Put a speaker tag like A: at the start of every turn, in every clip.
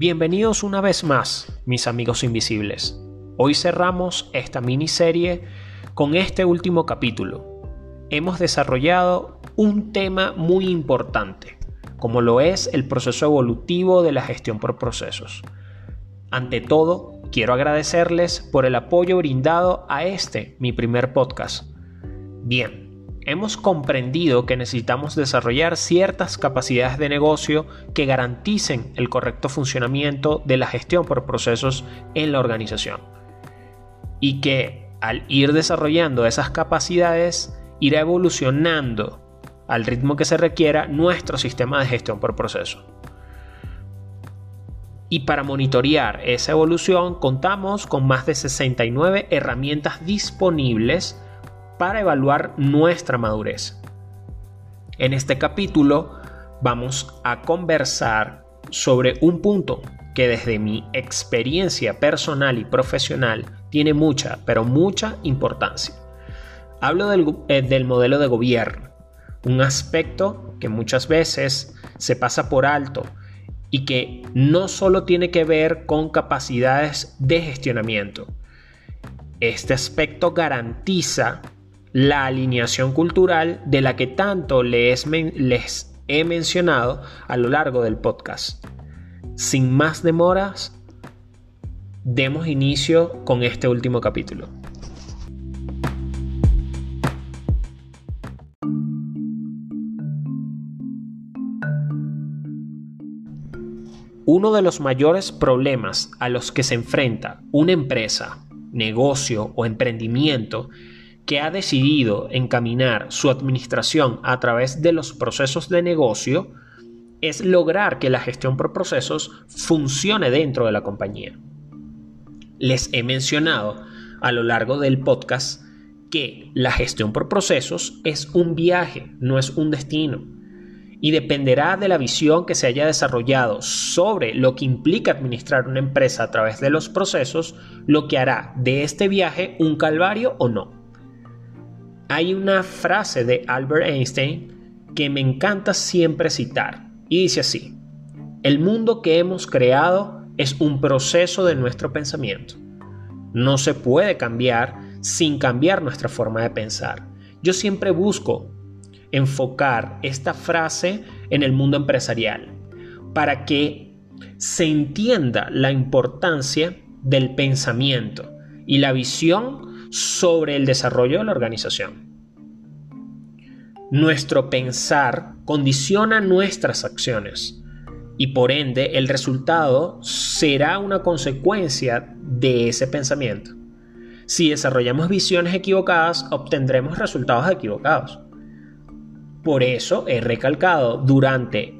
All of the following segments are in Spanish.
A: Bienvenidos una vez más, mis amigos invisibles. Hoy cerramos esta miniserie con este último capítulo. Hemos desarrollado un tema muy importante, como lo es el proceso evolutivo de la gestión por procesos. Ante todo, quiero agradecerles por el apoyo brindado a este, mi primer podcast. Bien, hemos comprendido que necesitamos desarrollar ciertas capacidades de negocio que garanticen el correcto funcionamiento de la gestión por procesos en la organización. Y que al ir desarrollando esas capacidades, irá evolucionando al ritmo que se requiera nuestro sistema de gestión por proceso. Y para monitorear esa evolución contamos con más de 69 herramientas disponibles para evaluar nuestra madurez. En este capítulo vamos a conversar sobre un punto que desde mi experiencia personal y profesional tiene mucha, pero mucha importancia. Hablo del, eh, del, modelo de gobierno, un aspecto que muchas veces se pasa por alto y que no solo tiene que ver con capacidades de gestionamiento. Este aspecto garantiza la alineación cultural de la que tanto les, he mencionado a lo largo del podcast. Sin más demoras, demos inicio con este último capítulo. Uno de los mayores problemas a los que se enfrenta una empresa, negocio o emprendimiento que ha decidido encaminar su administración a través de los procesos de negocio es lograr que la gestión por procesos funcione dentro de la compañía. Les he mencionado a lo largo del podcast que la gestión por procesos es un viaje, no es un destino. Y dependerá de la visión que se haya desarrollado sobre lo que implica administrar una empresa a través de los procesos, lo que hará de este viaje un calvario o no. Hay una frase de Albert Einstein que me encanta siempre citar y dice así, el mundo que hemos creado es un proceso de nuestro pensamiento. No se puede cambiar sin cambiar nuestra forma de pensar. Yo siempre busco enfocar esta frase en el mundo empresarial para que se entienda la importancia del pensamiento y la visión sobre el desarrollo de la organización. Nuestro pensar condiciona nuestras acciones y por ende el resultado será una consecuencia de ese pensamiento. Si desarrollamos visiones equivocadas, obtendremos resultados equivocados. Por eso he recalcado durante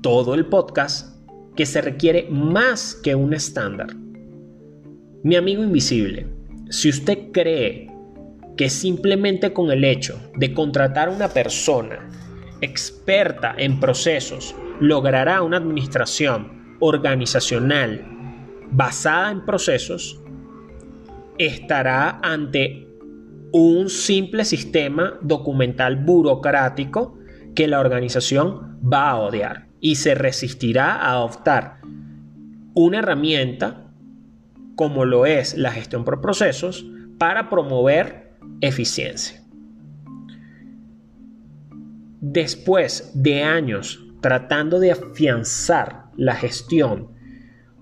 A: todo el podcast que se requiere más que un estándar. Mi amigo invisible, si usted cree que simplemente con el hecho de contratar a una persona experta en procesos logrará una administración organizacional basada en procesos, estará ante un simple sistema documental burocrático que la organización va a odiar y se resistirá a adoptar una herramienta como lo es la gestión por procesos, para promover eficiencia. Después de años tratando de afianzar la gestión,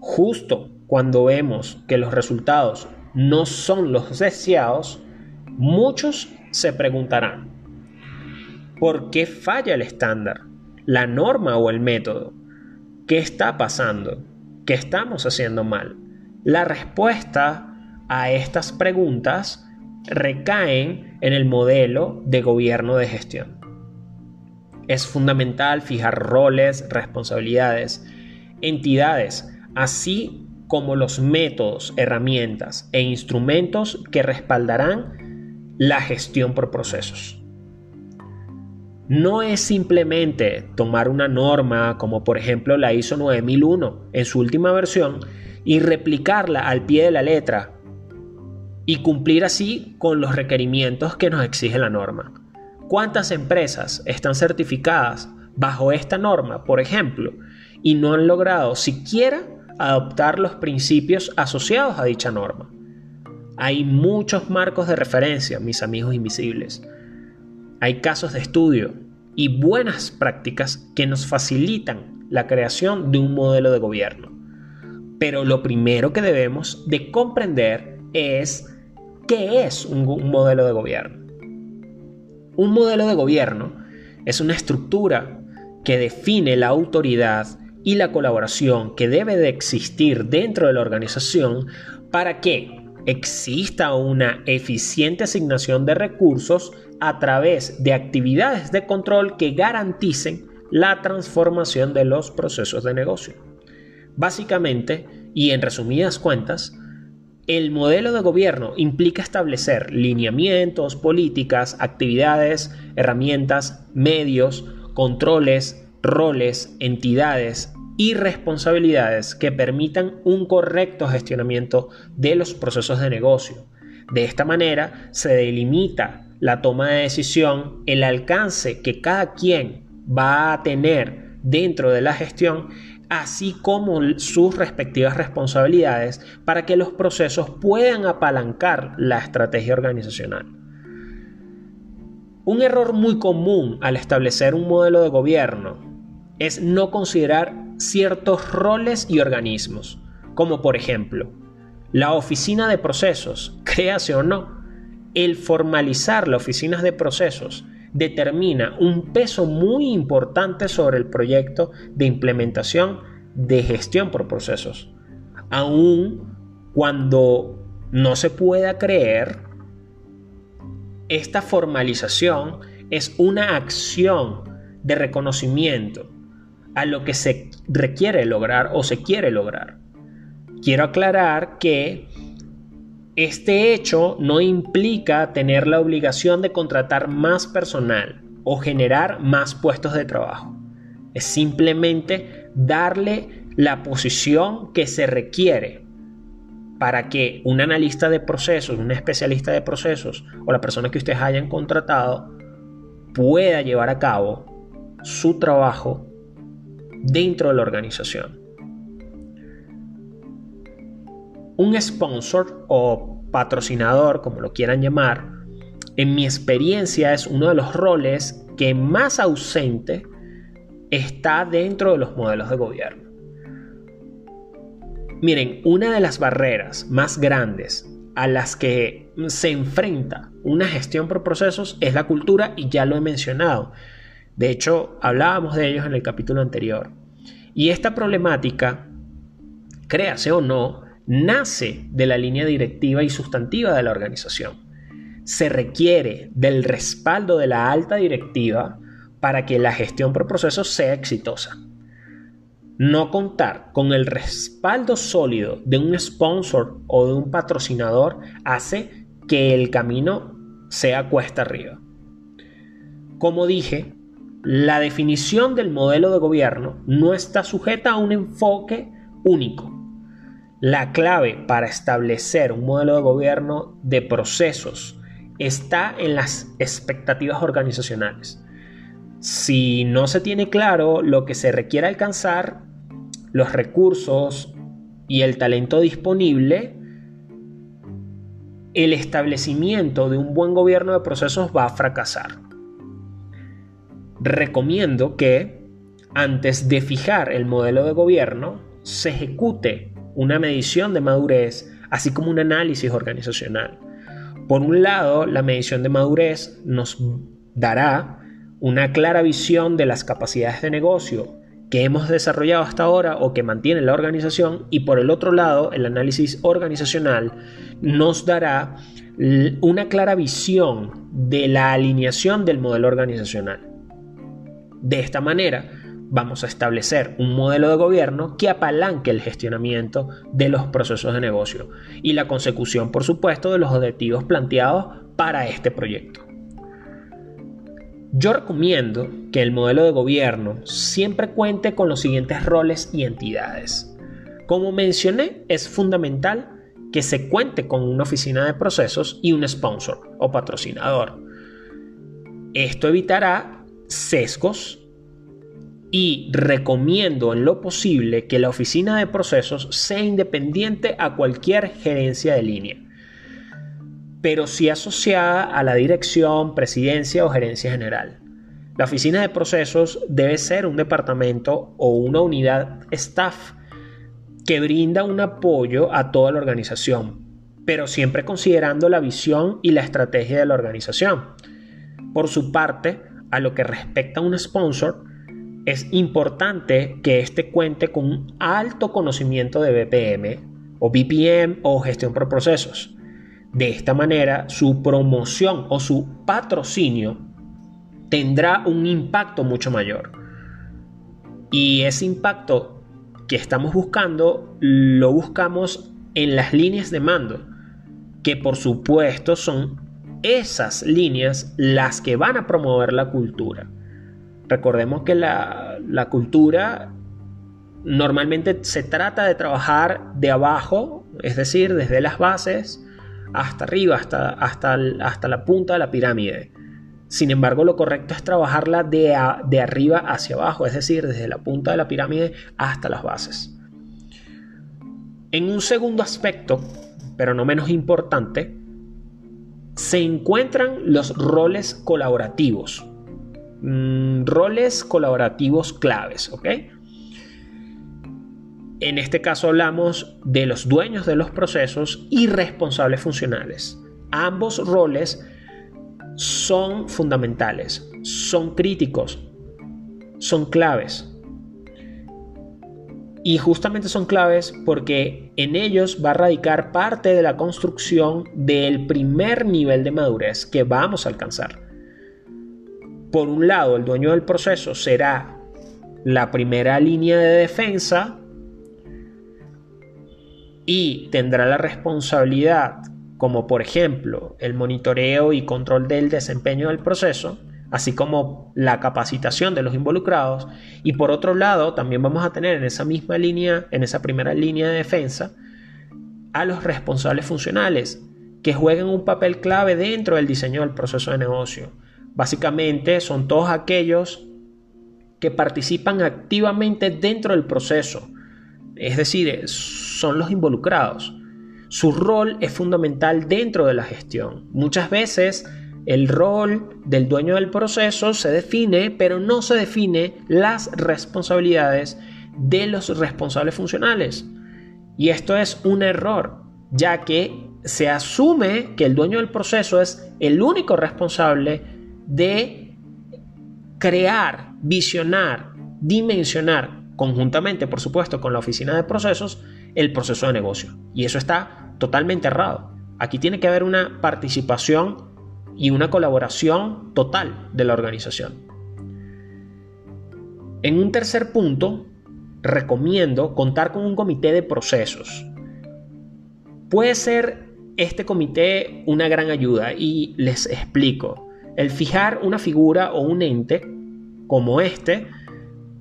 A: justo cuando vemos que los resultados no son los deseados, muchos se preguntarán, ¿por qué falla el estándar, la norma o el método? ¿Qué está pasando? ¿Qué estamos haciendo mal? La respuesta a estas preguntas recaen en el modelo de gobierno de gestión. Es fundamental fijar roles, responsabilidades, entidades, así como los métodos, herramientas e instrumentos que respaldarán la gestión por procesos. No es simplemente tomar una norma como por ejemplo la ISO 9001 en su última versión y replicarla al pie de la letra y cumplir así con los requerimientos que nos exige la norma. ¿Cuántas empresas están certificadas bajo esta norma, por ejemplo, y no han logrado siquiera adoptar los principios asociados a dicha norma. Hay muchos marcos de referencia, mis amigos invisibles. Hay casos de estudio y buenas prácticas que nos facilitan la creación de un modelo de gobierno. Pero lo primero que debemos de comprender es qué es un, modelo de gobierno. Un modelo de gobierno es una estructura que define la autoridad y la colaboración que debe de existir dentro de la organización para que exista una eficiente asignación de recursos a través de actividades de control que garanticen la transformación de los procesos de negocio. Básicamente, y en resumidas cuentas, el modelo de gobierno implica establecer lineamientos, políticas, actividades, herramientas, medios, controles, roles, entidades y responsabilidades que permitan un correcto gestionamiento de los procesos de negocio. De esta manera se delimita la toma de decisión, el alcance que cada quien va a tener dentro de la gestión, así como sus respectivas responsabilidades para que los procesos puedan apalancar la estrategia organizacional. Un error muy común al establecer un modelo de gobierno es no considerar ciertos roles y organismos, como por ejemplo, la oficina de procesos, créase o no, el formalizar las oficinas de procesos determina un peso muy importante sobre el proyecto de implementación de gestión por procesos. Aun cuando no se pueda creer, esta formalización es una acción de reconocimiento a lo que se requiere lograr o se quiere lograr. Quiero aclarar que este hecho no implica tener la obligación de contratar más personal o generar más puestos de trabajo. Es simplemente darle la posición que se requiere para que un analista de procesos, un especialista de procesos o la persona que ustedes hayan contratado pueda llevar a cabo su trabajo dentro de la organización. Un sponsor o patrocinador, como lo quieran llamar, en mi experiencia es uno de los roles que más ausente está dentro de los modelos de gobierno. Miren, una de las barreras más grandes a las que se enfrenta una gestión por procesos es la cultura y ya lo he mencionado. De hecho, hablábamos de ellos en el capítulo anterior. Y esta problemática, créase o no, nace de la línea directiva y sustantiva de la organización. Se requiere del respaldo de la alta directiva para que la gestión por procesos sea exitosa. No contar con el respaldo sólido de un sponsor o de un patrocinador hace que el camino sea cuesta arriba. Como dije, la definición del modelo de gobierno no está sujeta a un enfoque único. La clave para establecer un modelo de gobierno de procesos está en las expectativas organizacionales. Si no se tiene claro lo que se requiere alcanzar, los recursos y el talento disponible, el establecimiento de un buen gobierno de procesos va a fracasar recomiendo que antes de fijar el modelo de gobierno se ejecute una medición de madurez, así como un análisis organizacional. Por un lado, la medición de madurez nos dará una clara visión de las capacidades de negocio que hemos desarrollado hasta ahora o que mantiene la organización y por el otro lado, el análisis organizacional nos dará una clara visión de la alineación del modelo organizacional. De esta manera, vamos a establecer un modelo de gobierno que apalanque el gestionamiento de los procesos de negocio y la consecución, por supuesto, de los objetivos planteados para este proyecto. Yo recomiendo que el modelo de gobierno siempre cuente con los siguientes roles y entidades. Como mencioné, es fundamental que se cuente con una oficina de procesos y un sponsor o patrocinador. Esto evitará sesgos y recomiendo en lo posible que la oficina de procesos sea independiente a cualquier gerencia de línea, pero sí asociada a la dirección, presidencia o gerencia general. La oficina de procesos debe ser un departamento o una unidad staff que brinda un apoyo a toda la organización, pero siempre considerando la visión y la estrategia de la organización. Por su parte, a lo que respecta a un sponsor, es importante que éste cuente con un alto conocimiento de BPM o BPM o gestión por procesos. De esta manera, su promoción o su patrocinio tendrá un impacto mucho mayor. Y ese impacto que estamos buscando lo buscamos en las líneas de mando, que por supuesto son esas líneas las que van a promover la cultura. Recordemos que la, cultura normalmente se trata de trabajar de abajo, es decir, desde las bases hasta arriba, hasta, hasta, hasta la punta de la pirámide. Sin embargo, lo correcto es trabajarla de, de arriba hacia abajo, es decir, desde la punta de la pirámide hasta las bases. En un segundo aspecto, pero no menos importante, se encuentran los roles colaborativos. Mm, roles colaborativos claves, ¿ok? En este caso hablamos de los dueños de los procesos y responsables funcionales. Ambos roles son fundamentales, son críticos, son claves. Y justamente son claves porque en ellos va a radicar parte de la construcción del primer nivel de madurez que vamos a alcanzar. Por un lado, el dueño del proceso será la primera línea de defensa y tendrá la responsabilidad, como por ejemplo el monitoreo y control del desempeño del proceso, así como la capacitación de los involucrados. Y por otro lado, también vamos a tener en esa misma línea, en esa primera línea de defensa, a los responsables funcionales, que jueguen un papel clave dentro del diseño del proceso de negocio Básicamente son todos aquellos que participan activamente dentro del proceso, es decir, son los involucrados. Su rol es fundamental dentro de la gestión. Muchas veces el rol del dueño del proceso se define, pero no se define las responsabilidades de los responsables funcionales. Y esto es un error, ya que se asume que el dueño del proceso es el único responsable de crear, visionar, dimensionar conjuntamente, por supuesto, con la oficina de procesos, el proceso de negocio. Y eso está totalmente errado. Aquí tiene que haber una participación y una colaboración total de la organización. En un tercer punto, recomiendo contar con un comité de procesos. Puede ser este comité una gran ayuda y les explico. El fijar una figura o un ente como este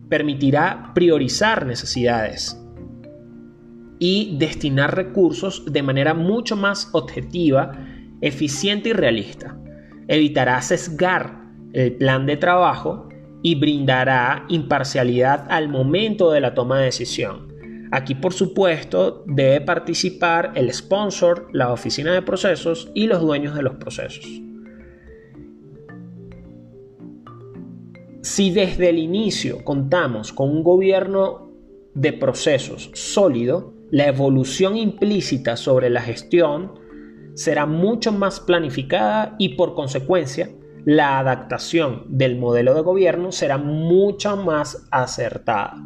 A: permitirá priorizar necesidades y destinar recursos de manera mucho más objetiva, eficiente y realista. Evitará sesgar el plan de trabajo y brindará imparcialidad al momento de la toma de decisión. Aquí, por supuesto, debe participar el sponsor, la oficina de procesos y los dueños de los procesos. Si desde el inicio contamos con un gobierno de procesos sólido, la evolución implícita sobre la gestión será mucho más planificada y por consecuencia la adaptación del modelo de gobierno será mucho más acertada.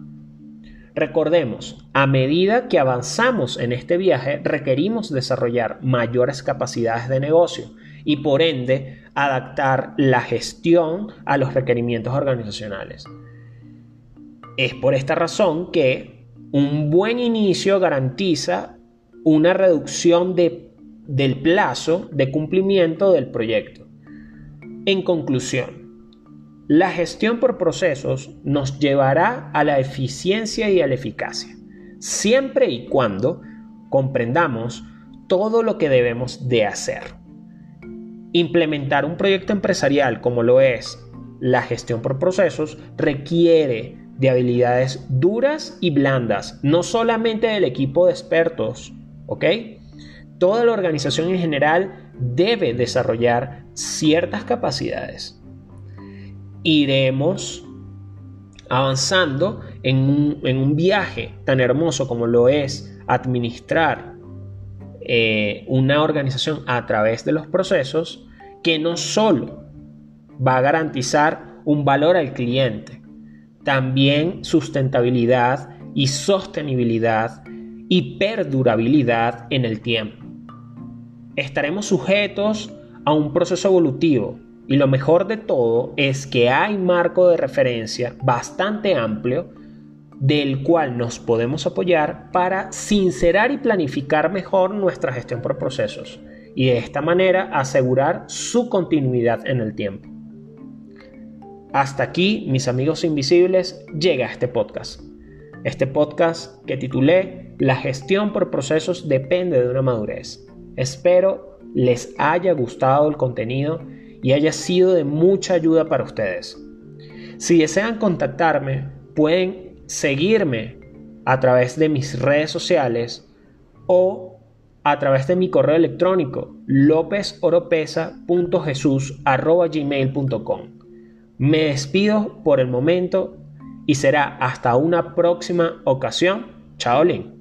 A: Recordemos, a medida que avanzamos en este viaje requerimos desarrollar mayores capacidades de negocio y por ende adaptar la gestión a los requerimientos organizacionales. Es por esta razón que un buen inicio garantiza una reducción del plazo de cumplimiento del proyecto. En conclusión, la gestión por procesos nos llevará a la eficiencia y a la eficacia, siempre y cuando comprendamos todo lo que debemos de hacer. Implementar un proyecto empresarial como lo es la gestión por procesos requiere de habilidades duras y blandas, no solamente del equipo de expertos, ¿ok? Toda la organización en general debe desarrollar ciertas capacidades. Iremos avanzando en un, viaje tan hermoso como lo es administrar eh, una organización a través de los procesos que no solo va a garantizar un valor al cliente, también sustentabilidad y sostenibilidad y perdurabilidad en el tiempo. Estaremos sujetos a un proceso evolutivo y lo mejor de todo es que hay marco de referencia bastante amplio del cual nos podemos apoyar para sincerar y planificar mejor nuestra gestión por procesos y de esta manera asegurar su continuidad en el tiempo. Hasta aquí, mis amigos invisibles, llega este podcast. Este podcast que titulé La gestión por procesos depende de una madurez. Espero les haya gustado el contenido y haya sido de mucha ayuda para ustedes. Si desean contactarme, pueden seguirme a través de mis redes sociales o a través de mi correo electrónico lopezoropesa.jesus.gmail.com. Me despido por el momento y será hasta una próxima ocasión. Chao, Lin.